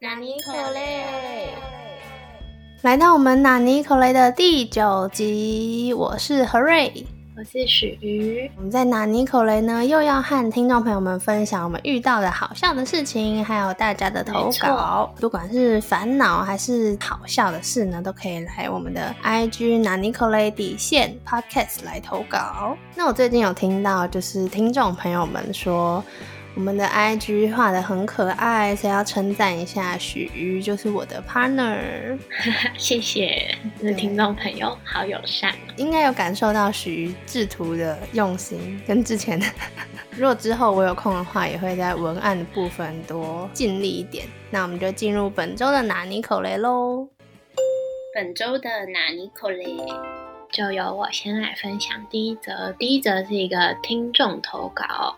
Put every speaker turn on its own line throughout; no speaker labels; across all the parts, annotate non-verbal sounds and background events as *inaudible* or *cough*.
纳尼可雷，
来到我们纳尼可雷的第九集，我是何瑞，
我是许瑜。
我们在纳尼可雷呢，又要和听众朋友们分享我们遇到的好笑的事情，还有大家的投稿。不管是烦恼还是好笑的事呢，都可以来我们的 IG 纳尼可雷底线 Podcast 来投稿。那我最近有听到，就是听众朋友们说。我们的 IG 画的很可爱，所以要称赞一下许瑜，就是我的 partner。*laughs*
谢谢，听众朋友好友善，
应该有感受到许瑜制图的用心，跟之前的。*laughs* 如果之后我有空的话，也会在文案的部分多尽力一点。那我们就进入本周的拿尼口雷喽。
本周的拿尼口雷，就由我先来分享第一则。第一则是一个听众投稿。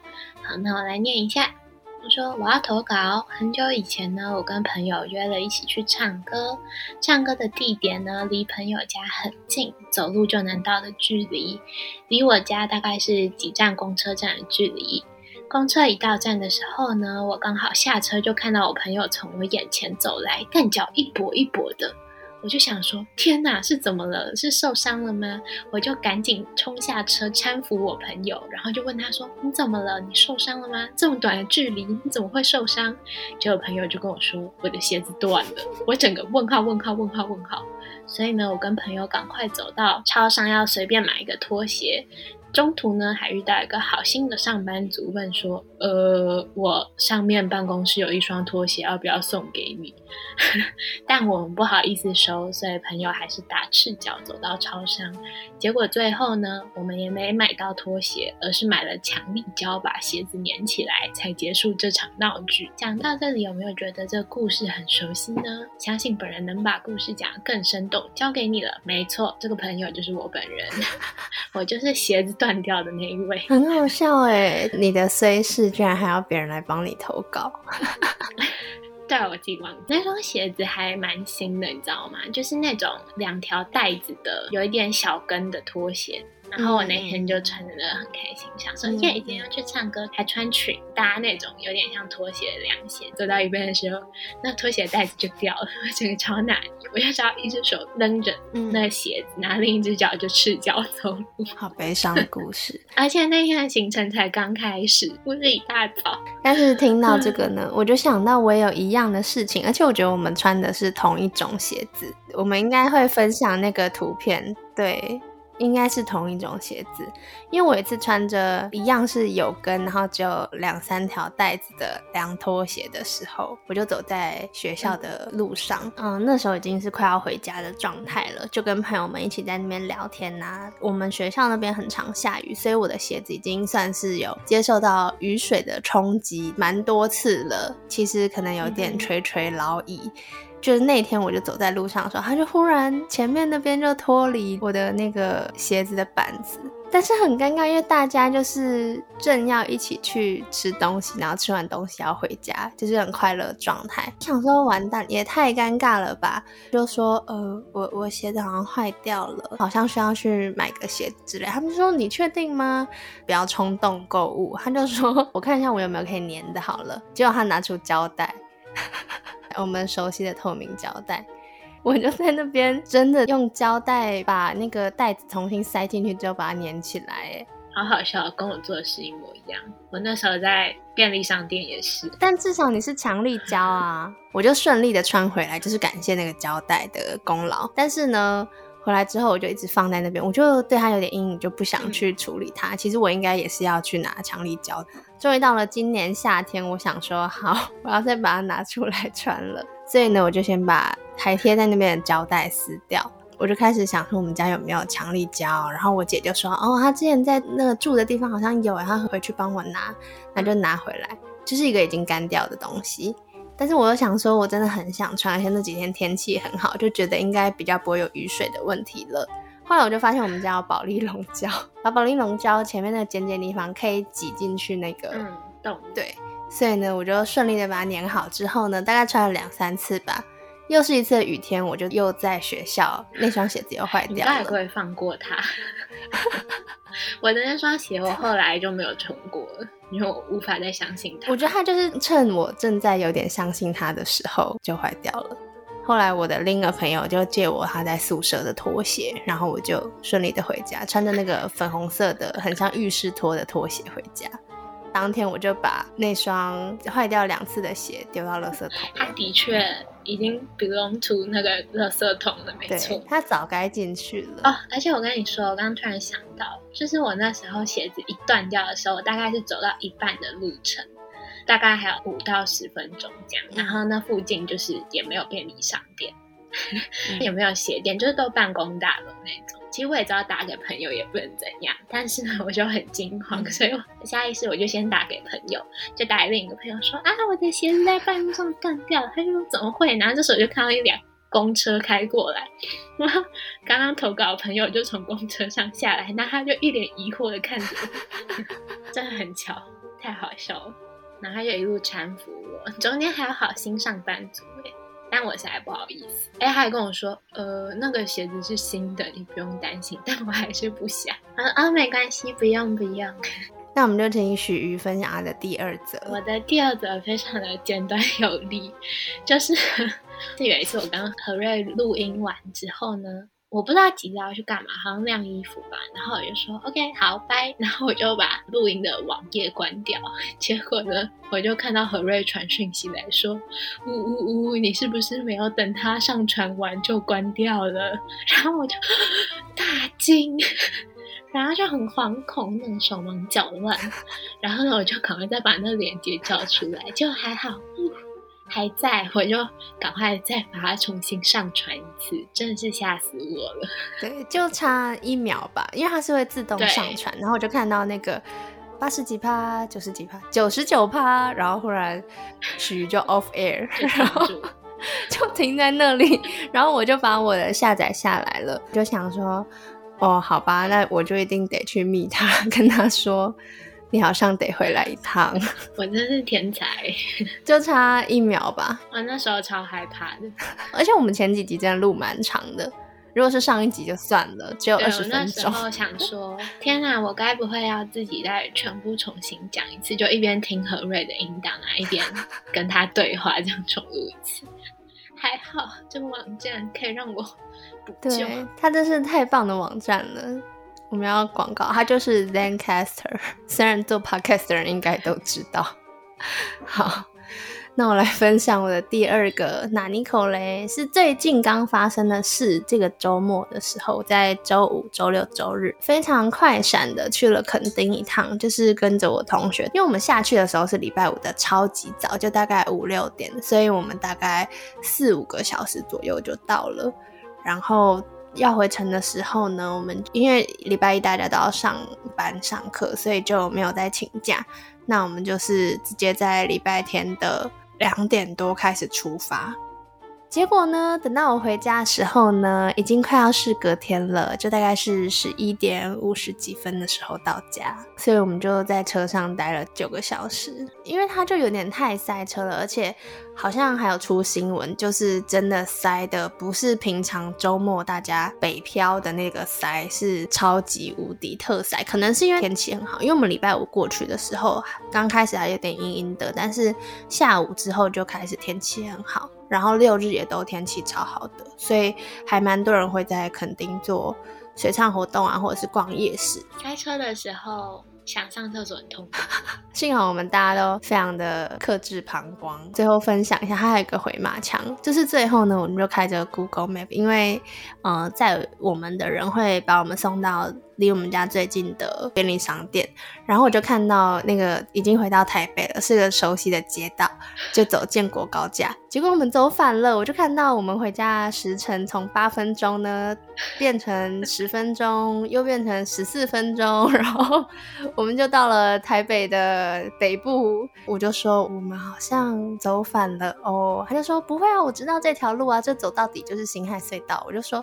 那我来念一下。我说我要投稿。很久以前呢，我跟朋友约了一起去唱歌。唱歌的地点呢，离朋友家很近，走路就能到的距离。离我家大概是几站公车站的距离。公车一到站的时候呢，我刚好下车，就看到我朋友从我眼前走来，但脚一跛一跛的。我就想说，天哪，是怎么了？是受伤了吗？我就赶紧冲下车搀扶我朋友，然后就问他说：“你怎么了？你受伤了吗？这么短的距离，你怎么会受伤？”结果朋友就跟我说：“我的鞋子断了。”我整个问号问号问号问号。所以呢，我跟朋友赶快走到超商，要随便买一个拖鞋。中途呢，还遇到一个好心的上班族，问说：“呃，我上面办公室有一双拖鞋，要不要送给你？” *laughs* 但我们不好意思收，所以朋友还是打赤脚走到超商。结果最后呢，我们也没买到拖鞋，而是买了强力胶把鞋子粘起来，才结束这场闹剧。讲到这里，有没有觉得这故事很熟悉呢？相信本人能把故事讲得更生动，交给你了。没错，这个朋友就是我本人，我就是鞋子。断掉的那一位 *laughs*
很好笑哎！你的虽事居然还要别人来帮你投稿，*laughs*
对我记忘那双鞋子还蛮新的，你知道吗？就是那种两条带子的，有一点小跟的拖鞋。然后我那天就穿的很开心，想说耶，今天要去唱歌，还穿裙搭那种有点像拖鞋的凉鞋。走到一半的时候，那拖鞋带子就掉了，我整个超难，我要只要一只手扔着那鞋子，拿另一只脚就赤脚走路。
好悲伤的故事。*laughs*
而且那天的行程才刚开始，不是一大早。
但是听到这个呢，我就想到我也有一样的事情，而且我觉得我们穿的是同一种鞋子，我们应该会分享那个图片，对。应该是同一种鞋子，因为我一次穿着一样是有跟，然后只有两三条带子的凉拖鞋的时候，我就走在学校的路上，嗯，那时候已经是快要回家的状态了，就跟朋友们一起在那边聊天呐。我们学校那边很常下雨，所以我的鞋子已经算是有接受到雨水的冲击蛮多次了，其实可能有点垂垂老矣。就是那天，我就走在路上的时候，他就忽然前面那边就脱离我的那个鞋子的板子，但是很尴尬，因为大家就是正要一起去吃东西，然后吃完东西要回家，就是很快乐状态。想说完蛋，也太尴尬了吧？就说呃，我我鞋子好像坏掉了，好像需要去买个鞋子之类。他们说你确定吗？不要冲动购物。他就说 *laughs* 我看一下我有没有可以粘的，好了。结果他拿出胶带。我们熟悉的透明胶带，*laughs* 我就在那边真的用胶带把那个袋子重新塞进去，之后把它粘起来，哎，
好好笑，跟我做的事一模一样。我那时候在便利商店也是，
但至少你是强力胶啊，我就顺利的穿回来，就是感谢那个胶带的功劳。但是呢。回来之后，我就一直放在那边，我就对它有点阴影，就不想去处理它。其实我应该也是要去拿强力胶的。终于到了今年夏天，我想说好，*laughs* 我要再把它拿出来穿了。所以呢，我就先把还贴在那边的胶带撕掉。我就开始想说，我们家有没有强力胶？然后我姐就说，哦，她之前在那个住的地方好像有，她回去帮我拿，那就拿回来，就是一个已经干掉的东西。但是我又想说，我真的很想穿，而且那几天天气很好，就觉得应该比较不会有雨水的问题了。后来我就发现我们家有保利龙胶，把保利龙胶前面那个尖尖地方可以挤进去那个
洞，
对，所以呢，我就顺利的把它粘好之后呢，大概穿了两三次吧，又是一次雨天，我就又在学校那双鞋子又坏掉了。
你不会放过它？*laughs* 我的那双鞋我后来就没有穿过了。因为我无法再相信它。
我觉得他就是趁我正在有点相信他的时候就坏掉了。后来我的另一个朋友就借我他在宿舍的拖鞋，然后我就顺利的回家，穿着那个粉红色的很像浴室拖的拖鞋回家。当天我就把那双坏掉两次的鞋丢到垃圾桶。
他的确已经 belong to 那个垃圾桶了，没错。
他早该进去了。
哦，而且我跟你说，我刚刚突然想到，就是我那时候鞋子一断掉的时候，我大概是走到一半的路程，大概还有五到十分钟这样。然后那附近就是也没有便利商店，*laughs* 也没有鞋店，就是都办公大楼那种。其实我也知道打给朋友也不能怎样，但是呢，我就很惊慌，*laughs* 所以我下意识我就先打给朋友，就打给另一个朋友说啊，我的鞋子在半路上断掉了。他就说怎么会？然后这时候就看到一辆公车开过来，然后刚刚投稿的朋友就从公车上下来，那他就一脸疑惑的看着我，*laughs* 真的很巧，太好笑了。然后他就一路搀扶我，中间还有好心上班族哎。但我实在不好意思，哎，他还跟我说，呃，那个鞋子是新的，你不用担心。但我还是不想。啊啊，没关系，不用不用。*laughs*
那我们就听许瑜分享他的第二则。
我的第二则非常的简短有力，就是是 *laughs* 有一次我跟何瑞录音完之后呢。我不知道急着要去干嘛，好像晾衣服吧。然后我就说 OK，好，拜。然后我就把录音的网页关掉。结果呢，我就看到何瑞传讯息来说，呜呜呜，你是不是没有等他上传完就关掉了？然后我就大惊，然后就很惶恐，那种手忙脚乱。然后呢，我就赶快再把那个链接叫出来，就还好。还在，我就赶快再把它重新上传一次，真的是吓死我了。*laughs*
对，就差一秒吧，因为它是会自动上传，然后我就看到那个八十几趴、九十几趴、九十九趴，然后忽然许就 off air，然后 *laughs* 就停在那里，然后我就把我的下载下来了，就想说，哦，好吧，那我就一定得去密他，跟他说。你好像得回来一趟，*laughs*
我真是天才，*laughs*
就差一秒吧。
我那时候超害怕的，
而且我们前几集真的录蛮长的。如果是上一集就算了，只有二十分钟。那
时候想 *laughs* 说，天哪，我该不会要自己再全部重新讲一次？就一边听何瑞的音档啊，一边跟他对话，这样重录一次。还好，这个网站可以让我补救。
它真是太棒的网站了。我们要广告，他就是 Zencaster，*laughs* 虽然做 Podcast 的人应该都知道。*laughs* 好，那我来分享我的第二个哪尼口嘞，是最近刚发生的事。这个周末的时候，在周五、周六、周日，非常快闪的去了垦丁一趟，就是跟着我同学，因为我们下去的时候是礼拜五的超级早，就大概五六点，所以我们大概四五个小时左右就到了，然后。要回城的时候呢，我们因为礼拜一大家都要上班上课，所以就没有再请假。那我们就是直接在礼拜天的两点多开始出发。结果呢？等到我回家的时候呢，已经快要是隔天了，就大概是十一点五十几分的时候到家，所以我们就在车上待了九个小时，因为它就有点太塞车了，而且好像还有出新闻，就是真的塞的不是平常周末大家北漂的那个塞，是超级无敌特塞，可能是因为天气很好，因为我们礼拜五过去的时候，刚开始还有点阴阴的，但是下午之后就开始天气很好。然后六日也都天气超好的，所以还蛮多人会在垦丁做水上活动啊，或者是逛夜市。
开车的时候想上厕所很痛苦，*laughs*
幸好我们大家都非常的克制膀胱。最后分享一下，它还有一个回马枪，就是最后呢，我们就开着 Google Map，因为呃，在我们的人会把我们送到。离我们家最近的便利商店，然后我就看到那个已经回到台北了，是个熟悉的街道，就走建国高架。结果我们走反了，我就看到我们回家时程从八分钟呢变成十分钟，又变成十四分钟，然后我们就到了台北的北部。我就说我们好像走反了哦，他就说不会啊，我知道这条路啊，这走到底就是新海隧道。我就说。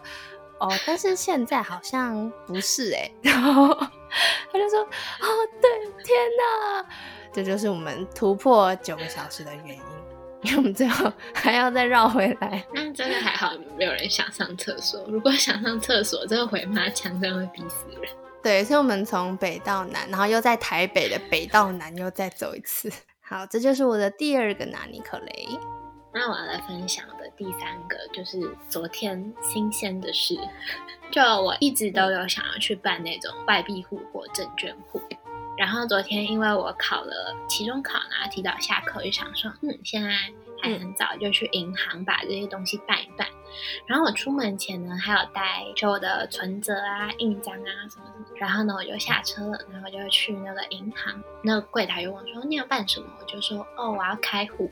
哦，但是现在好像不是哎，*laughs* 然后他就说：“哦，对，天哪，这就是我们突破九个小时的原因，因为我们最后 *laughs* 还要再绕回来。
那真的还好，没有人想上厕所。如果想上厕所，这个回马枪真的会逼死人。
对，所以我们从北到南，然后又在台北的北到南又再走一次。*laughs* 好，这就是我的第二个拿尼可雷。
那我要来分享的第三个就是昨天新鲜的事，*laughs* 就我一直都有想要去办那种外币户或证券户。然后昨天因为我考了期中考，然后提早下课，就想说，嗯，现在还很早，就去银行把这些东西办一办。然后我出门前呢，还有带就我的存折啊、印章啊什么什么。然后呢，我就下车了，然后就去那个银行，那个柜台就问我说：“你要办什么？”我就说：“哦，我要开户。”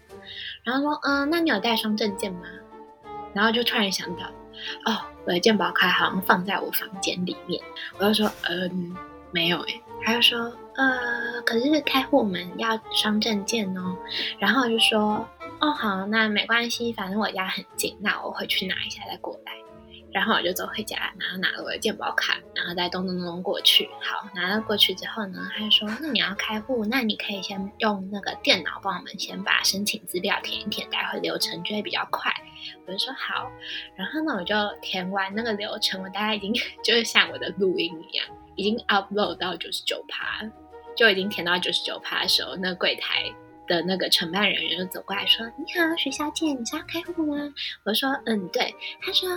然后说：“嗯，那你有带双证件吗？”然后就突然想到，哦，我的健保卡好像放在我房间里面。我就说：“嗯，没有诶。”他就说：“呃，可是开户门要双证件哦。”然后我就说：“哦，好，那没关系，反正我家很近，那我回去拿一下再过来。”然后我就走回家，然后拿了我的健保卡，然后再咚咚咚过去。好，拿了过去之后呢，他就说：“那你要开户，那你可以先用那个电脑帮我们先把申请资料填一填，待会流程就会比较快。”我就说好。然后呢，我就填完那个流程，我大概已经 *laughs* 就是像我的录音一样，已经 upload 到九十九趴，就已经填到九十九趴的时候，那柜台。的那个承办人员就走过来说：“你好，徐小姐，你是要开户吗？”我说：“嗯，对。”他说：“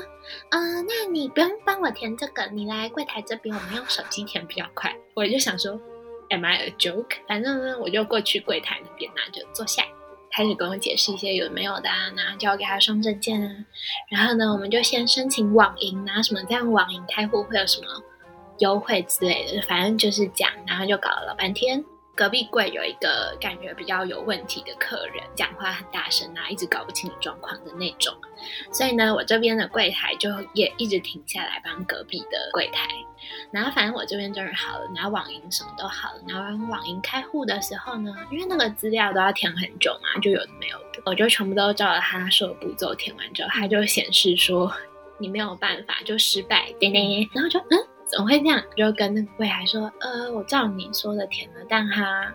嗯，那你不用帮我填这个，你来柜台这边，我们用手机填比较快。”我就想说，Am I a joke？反正呢，我就过去柜台那边，那就坐下，开始跟我解释一些有没有的啊，然后叫我给他送证件啊。然后呢，我们就先申请网银啊，什么这样网银开户会有什么优惠之类的，反正就是讲，然后就搞了老半天。隔壁柜有一个感觉比较有问题的客人，讲话很大声啊，一直搞不清楚状况的那种。所以呢，我这边的柜台就也一直停下来帮隔壁的柜台。然后反正我这边终于好了，然后网银什么都好了。然后网银开户的时候呢，因为那个资料都要填很久嘛，就有的没有的，我就全部都照了他说的步骤填完之后，他就显示说你没有办法，就失败，叮叮。*laughs* 然后就嗯。*laughs* 怎么会这样？就跟那个柜台说：“呃，我照你说的填了，但他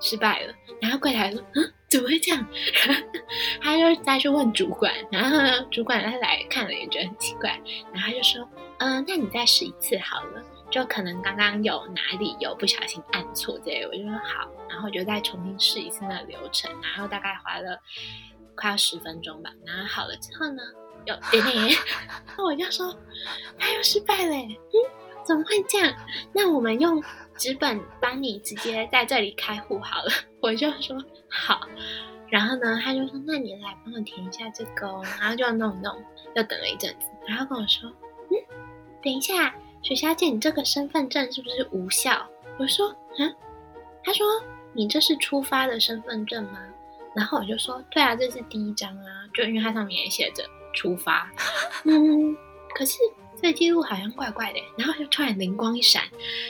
失败了。”然后柜台说：“嗯，怎么会这样？” *laughs* 他就再去问主管，然后主管他来看了也觉得很奇怪，然后他就说：“嗯，那你再试一次好了，就可能刚刚有哪里有不小心按错这类。”我就说：“好。”然后就再重新试一次那个流程，然后大概花了快要十分钟吧。然后好了之后呢，有点点，*laughs* 我就说：“他又失败了。”嗯。怎么会这样？那我们用纸本帮你直接在这里开户好了。*laughs* 我就说好，然后呢，他就说那你来帮我填一下这个哦。然后就弄弄，又等了一阵子，然后跟我说，嗯，等一下，许小姐，你这个身份证是不是无效？我说啊，他说你这是出发的身份证吗？然后我就说对啊，这是第一张啊，就因为它上面也写着出发。*laughs* 嗯，可是。这记录好像怪怪的，然后就突然灵光一闪，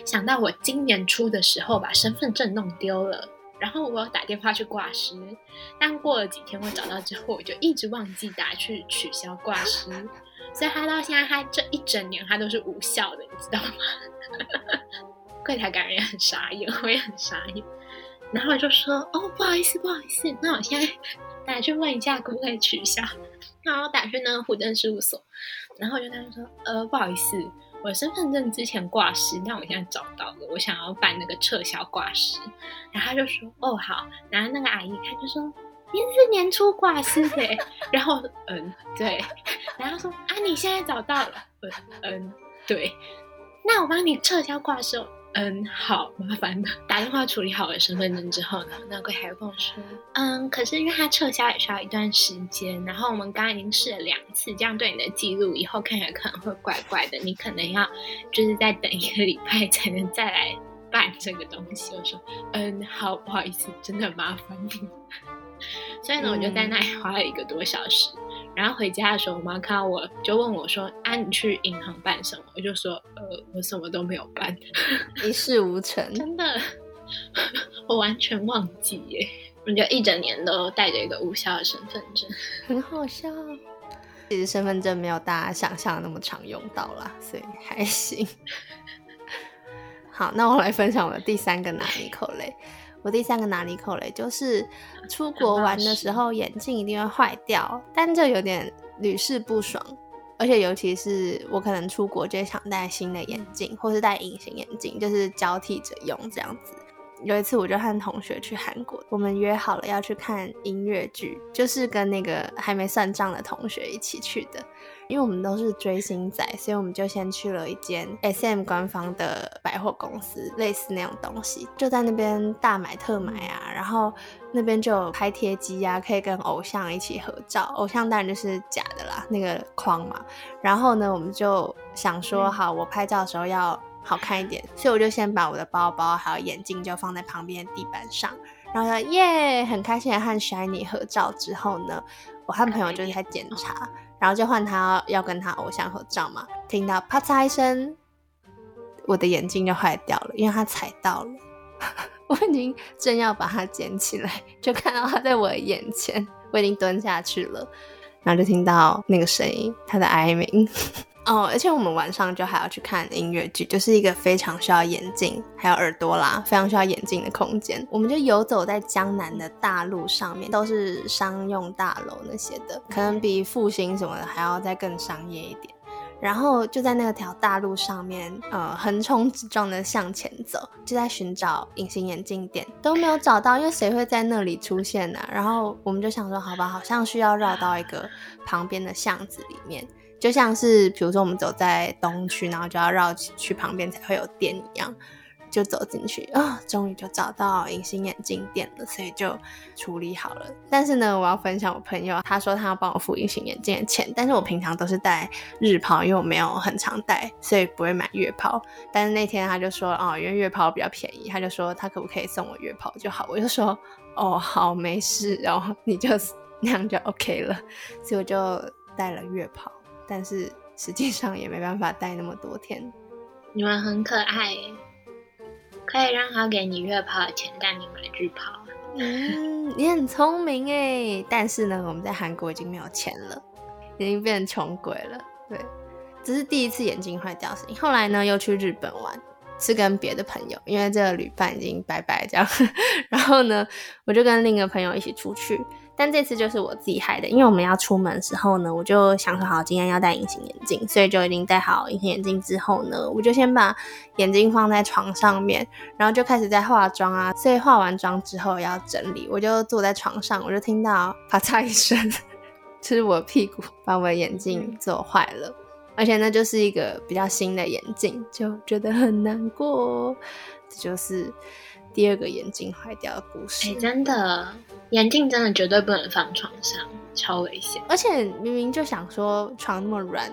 想到我今年初的时候把身份证弄丢了，然后我打电话去挂失，但过了几天我找到之后，我就一直忘记打去取消挂失，所以他到现在他这一整年他都是无效的，你知道吗？*laughs* 柜台感觉也很傻眼，我也很傻眼，然后我就说哦不好意思不好意思，那我现在打去问一下可不可以取消，然后打去那个户政事务所。然后我就跟他说：“呃，不好意思，我身份证之前挂失，但我现在找到了，我想要办那个撤销挂失。”然后他就说：“哦，好。”然后那个阿姨她就说：“您是年初挂失的。*laughs* ”然后嗯，对。然后说：“啊，你现在找到了？”嗯，对。那我帮你撤销挂失。嗯，好麻烦的。*laughs* 打电话处理好了身份证之后呢，那柜台跟我说，嗯，可是因为他撤销也需要一段时间，然后我们刚刚已经试了两次，这样对你的记录以后看起来可能会怪怪的，你可能要就是再等一个礼拜才能再来办这个东西。我说，*laughs* 嗯，好，不好意思，真的麻烦你。所以呢，我就在那里花了一个多小时。然后回家的时候，我妈看到我就问我说：“啊，你去银行办什么？”我就说：“呃，我什么都没有办，*laughs*
一事无成。”
真的，*laughs* 我完全忘记耶！我就一整年都带着一个无效的身份证，*laughs*
很好笑。其实身份证没有大家想象的那么常用到啦，所以还行。好，那我来分享我的第三个拿尼口雷。我第三个拿尼口雷就是出国玩的时候眼镜一定会坏掉，但这有点屡试不爽。而且尤其是我可能出国就想戴新的眼镜，或是戴隐形眼镜，就是交替着用这样子。有一次我就和同学去韩国，我们约好了要去看音乐剧，就是跟那个还没算账的同学一起去的。因为我们都是追星仔，所以我们就先去了一间 S M 官方的百货公司，类似那种东西，就在那边大买特买啊。然后那边就有拍贴机啊，可以跟偶像一起合照。偶像当然就是假的啦，那个框嘛。然后呢，我们就想说，好，我拍照的时候要好看一点，所以我就先把我的包包还有眼镜就放在旁边地板上，然后耶，很开心的和 Shiny 合照之后呢，我和朋友就是在检查。然后就换他要跟他偶像合照嘛，听到啪嚓一声，我的眼镜就坏掉了，因为他踩到了。*laughs* 我已经正要把它捡起来，就看到他在我眼前，我已经蹲下去了，然后就听到那个声音，他的哀鸣。哦，而且我们晚上就还要去看音乐剧，就是一个非常需要眼镜还有耳朵啦，非常需要眼镜的空间。我们就游走在江南的大路上面，都是商用大楼那些的，可能比复兴什么的还要再更商业一点。然后就在那条大路上面，呃，横冲直撞的向前走，就在寻找隐形眼镜店，都没有找到，因为谁会在那里出现呢？然后我们就想说，好吧，好像需要绕到一个旁边的巷子里面。就像是比如说我们走在东区，然后就要绕去旁边才会有店一样，就走进去啊，终于就找到隐形眼镜店了，所以就处理好了。但是呢，我要分享我朋友，他说他要帮我付隐形眼镜的钱，但是我平常都是戴日抛，因为我没有很常戴，所以不会买月抛。但是那天他就说哦，因为月抛比较便宜，他就说他可不可以送我月抛就好。我就说哦，好，没事，然后你就 *laughs* 那样就 OK 了，所以我就戴了月抛。但是实际上也没办法待那么多天。
你们很可爱，可以让他给你月抛的钱，带你买日抛。
嗯，你很聪明哎。但是呢，我们在韩国已经没有钱了，已经变成穷鬼了。对，这是第一次眼睛坏掉事情。后来呢，又去日本玩，是跟别的朋友，因为这个旅伴已经拜拜这样。*laughs* 然后呢，我就跟另一个朋友一起出去。但这次就是我自己害的，因为我们要出门的时候呢，我就想说好今天要戴隐形眼镜，所以就已经戴好隐形眼镜之后呢，我就先把眼镜放在床上面，然后就开始在化妆啊。所以化完妆之后要整理，我就坐在床上，我就听到啪嚓一声，*laughs* 就是我屁股把我的眼镜做坏了，而且那就是一个比较新的眼镜，就觉得很难过。这就是第二个眼镜坏掉的故事。
哎，真的。眼镜真的绝对不能放床上，超危险。
而且明明就想说床那么软，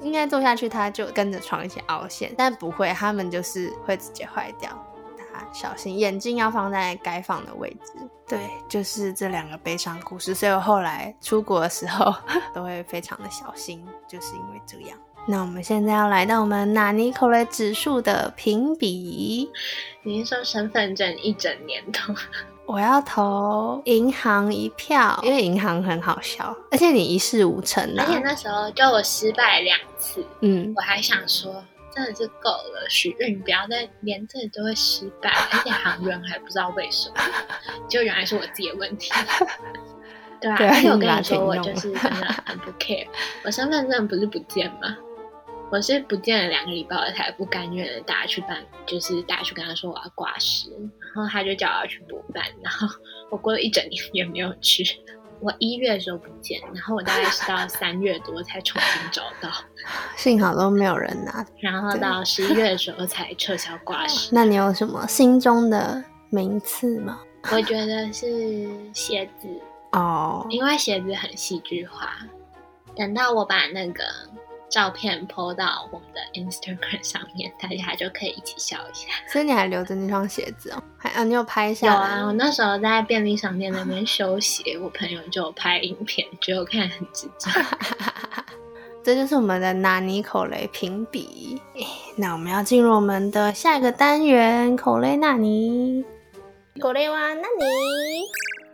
应该坐下去它就跟着床一起凹陷，但不会，它们就是会直接坏掉。小心，眼镜要放在该放的位置。对，就是这两个悲伤故事，所以我后来出国的时候 *laughs* 都会非常的小心，就是因为这样。那我们现在要来到我们纳尼口雷指数的评比。
你是说身份证一整年都？
我要投银行一票，因为银行很好笑，而且你一事无成
而且那时候就我失败两次，嗯，我还想说真的是够了，许运不要再连这都会失败，而且行员还不知道为什么，*laughs* 就原来是我自己的问题。*laughs* 对啊，而且我跟你说，我就是真的很不 care，我身份证不是不见吗？我是不见了两个礼拜，我才不甘愿的大家去办，就是大家去跟他说我要挂失，然后他就叫我要去补办，然后 *laughs* 我过了一整年也没有去。我一月的时候不见，然后我大概是到 *laughs* 三月多才重新找到，*laughs*
幸好都没有人拿。
然后到十一月的时候才撤销挂失。
那你有什么心中的名次吗？
我觉得是鞋子哦，因为鞋子很戏剧化。等到我把那个。照片 po 到我们的 Instagram 上面，大家就可以一起笑一下。
所以你还留着那双鞋子哦？还啊，你有拍下？
有啊，我那时候在便利商店那边修鞋，我朋友就拍影片，觉得我看很直接。*laughs*
这就是我们的纳尼口雷评比。那我们要进入我们的下一个单元——口雷纳尼。口雷哇，纳尼。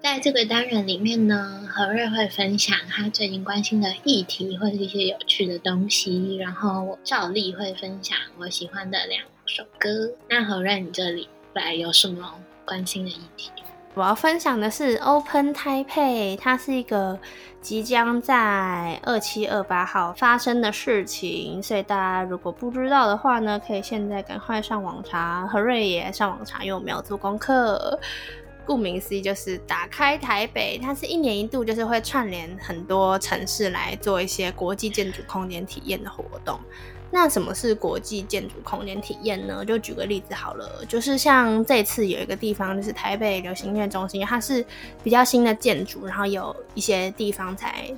在这个单元里面呢，何瑞会分享他最近关心的议题或者一些有趣的东西，然后我照例会分享我喜欢的两首歌。那何瑞，你这里来有什么关心的议题？
我要分享的是 Open Taipei，它是一个即将在二七二八号发生的事情，所以大家如果不知道的话呢，可以现在赶快上网查，何瑞也上网查，因为我没有做功课。顾名思义，就是打开台北，它是一年一度，就是会串联很多城市来做一些国际建筑空间体验的活动。那什么是国际建筑空间体验呢？就举个例子好了，就是像这次有一个地方，就是台北流行音乐中心，它是比较新的建筑，然后有一些地方才。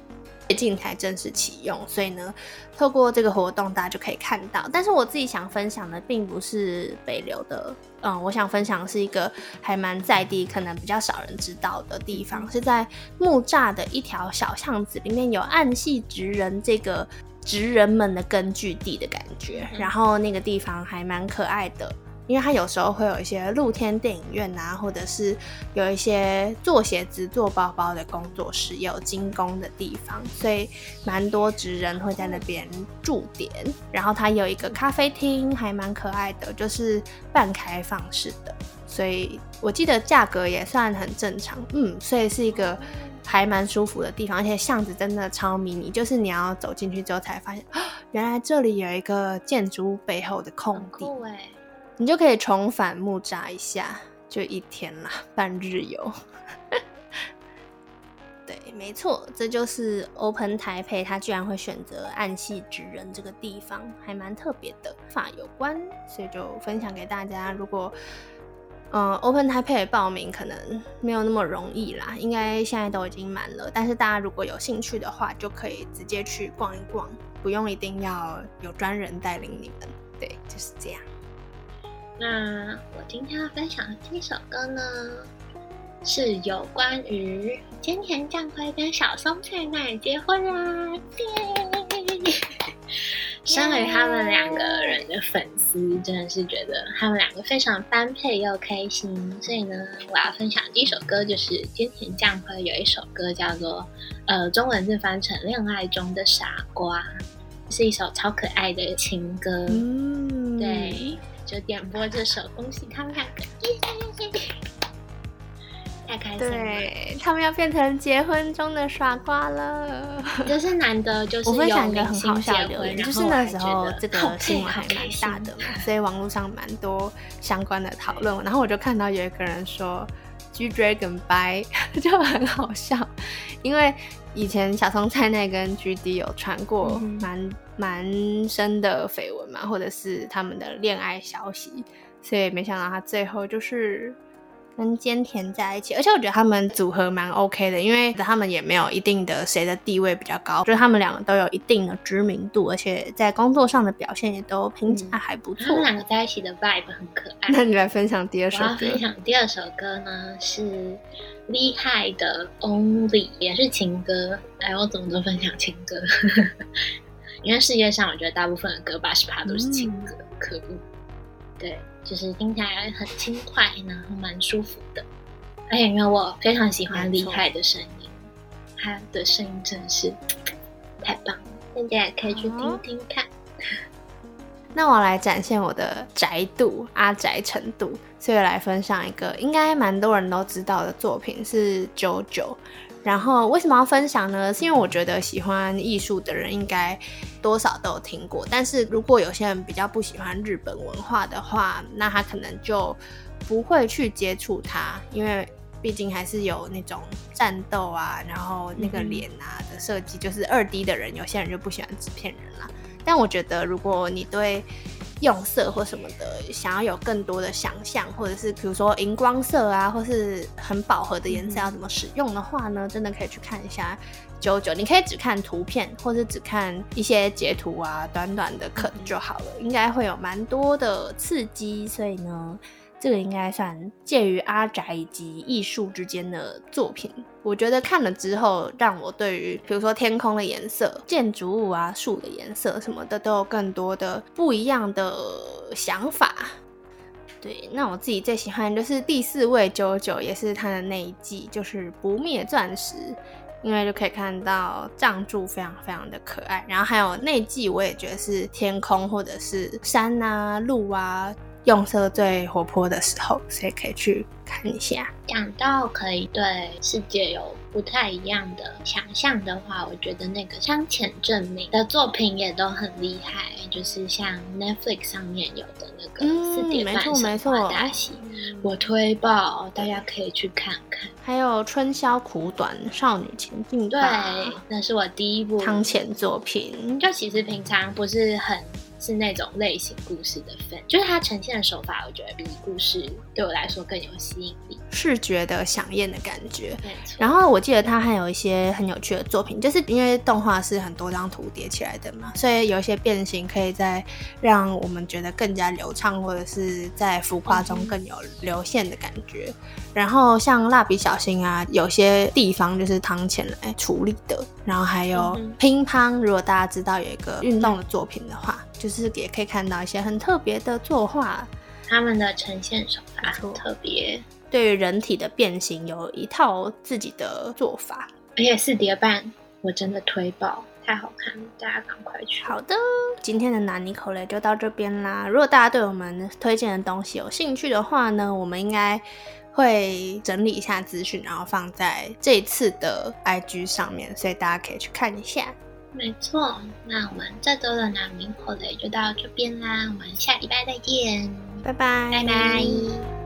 最近才正式启用，所以呢，透过这个活动，大家就可以看到。但是我自己想分享的，并不是北流的，嗯，我想分享的是一个还蛮在地，可能比较少人知道的地方，是在木栅的一条小巷子里面有暗系职人这个职人们的根据地的感觉。然后那个地方还蛮可爱的。因为它有时候会有一些露天电影院啊，或者是有一些做鞋子、做包包的工作室，有精工的地方，所以蛮多职人会在那边驻点。然后它有一个咖啡厅，还蛮可爱的，就是半开放式的，所以我记得价格也算很正常。嗯，所以是一个还蛮舒服的地方，而且巷子真的超迷你，就是你要走进去之后才发现，原来这里有一个建筑物背后的空地。你就可以重返木扎一下，就一天啦，半日游。对，没错，这就是 Open 台北，它居然会选择暗系指人这个地方，还蛮特别的，法有关，所以就分享给大家。如果嗯 Open 台北报名可能没有那么容易啦，应该现在都已经满了。但是大家如果有兴趣的话，就可以直接去逛一逛，不用一定要有专人带领你们。对，就是这样。
那我今天要分享的这首歌呢，是有关于菅田将晖跟小松菜奈结婚啦！*laughs* 身为他们两个人的粉丝，真的是觉得他们两个非常般配又开心。所以呢，我要分享第一首歌就是菅田将晖有一首歌叫做呃，中文是翻成《恋爱中的傻瓜》，是一首超可爱的情歌。嗯，对。就点播这首，恭喜他们两个，*laughs* 太开心了！对
他们要变成结婚中的傻瓜了，
就是难得，就是
我分享一个很好笑的留言，就是那时候这个新闻还蛮大的嘛，所以网络上蛮多相关的讨论。然后我就看到有一个人说 “G Dragon Bye”，*laughs* 就很好笑，因为以前小松菜奈跟 G D 有传过蛮。蛮深的绯闻嘛，或者是他们的恋爱消息，所以没想到他最后就是跟菅田在一起，而且我觉得他们组合蛮 OK 的，因为他们也没有一定的谁的地位比较高，就是他们两个都有一定的知名度，而且在工作上的表现也都评价还不错。他
们两个在一起的 vibe 很可爱。
那你来分享第二首歌。我
要分享第二首歌呢，是厉害的 Only，也是情歌。哎，我怎么都分享情歌？因为世界上，我觉得大部分的歌八十趴都是情歌，可恶。对，就是听起来很轻快，然后蛮舒服的。而且因为我非常喜欢厉害的声音，他的声音真的是太棒了，大家也可以去听听看。*laughs*
那我来展现我的宅度、阿宅程度，所以来分享一个应该蛮多人都知道的作品，是九九。然后为什么要分享呢？是因为我觉得喜欢艺术的人应该多少都有听过。但是如果有些人比较不喜欢日本文化的话，那他可能就不会去接触它，因为毕竟还是有那种战斗啊，然后那个脸啊的设计，就是二 D 的人，有些人就不喜欢纸片人啦。但我觉得如果你对用色或什么的，想要有更多的想象，或者是比如说荧光色啊，或是很饱和的颜色要怎么使用的话呢？真的可以去看一下九九。你可以只看图片，或者只看一些截图啊，短短的可能就好了，应该会有蛮多的刺激。所以呢。这个应该算介于阿宅以及艺术之间的作品。我觉得看了之后，让我对于比如说天空的颜色、建筑物啊、树的颜色什么的，都有更多的不一样的想法。对，那我自己最喜欢就是第四位九九，也是他的那一季，就是不灭钻石，因为就可以看到藏柱非常非常的可爱。然后还有那季，我也觉得是天空或者是山啊、路啊。用色最活泼的时候，所以可以去看一下。
讲到可以对世界有不太一样的想象的话，我觉得那个香浅证明的作品也都很厉害，就是像 Netflix 上面有的那个四点半神话大戏，我推爆，大家可以去看看。
还有春宵苦短，少女前进
对，那是我第一部
汤浅作品。
就其实平常不是很。是那种类型故事的分，就是它呈现的手法，我觉得比故事对我来说更有吸引力，
视觉的响艳的感觉。然后我记得他还有一些很有趣的作品，就是因为动画是很多张图叠起来的嘛，所以有一些变形可以在让我们觉得更加流畅，或者是在浮夸中更有流线的感觉。然后像蜡笔小新啊，有些地方就是汤浅来处理的。然后还有乒乓，如果大家知道有一个运动的作品的话，就是也可以看到一些很特别的作画，
他们的呈现手法很特别，
对于人体的变形有一套自己的做法。
而且四叠半我真的推爆，太好看了，大家赶快去。
好的，今天的拿尼口雷就到这边啦。如果大家对我们推荐的东西有兴趣的话呢，我们应该。会整理一下资讯，然后放在这次的 IG 上面，所以大家可以去看一下。
没错，那我们这周的南明口雷就到这边啦，我们下礼拜再见，
拜拜，
拜拜。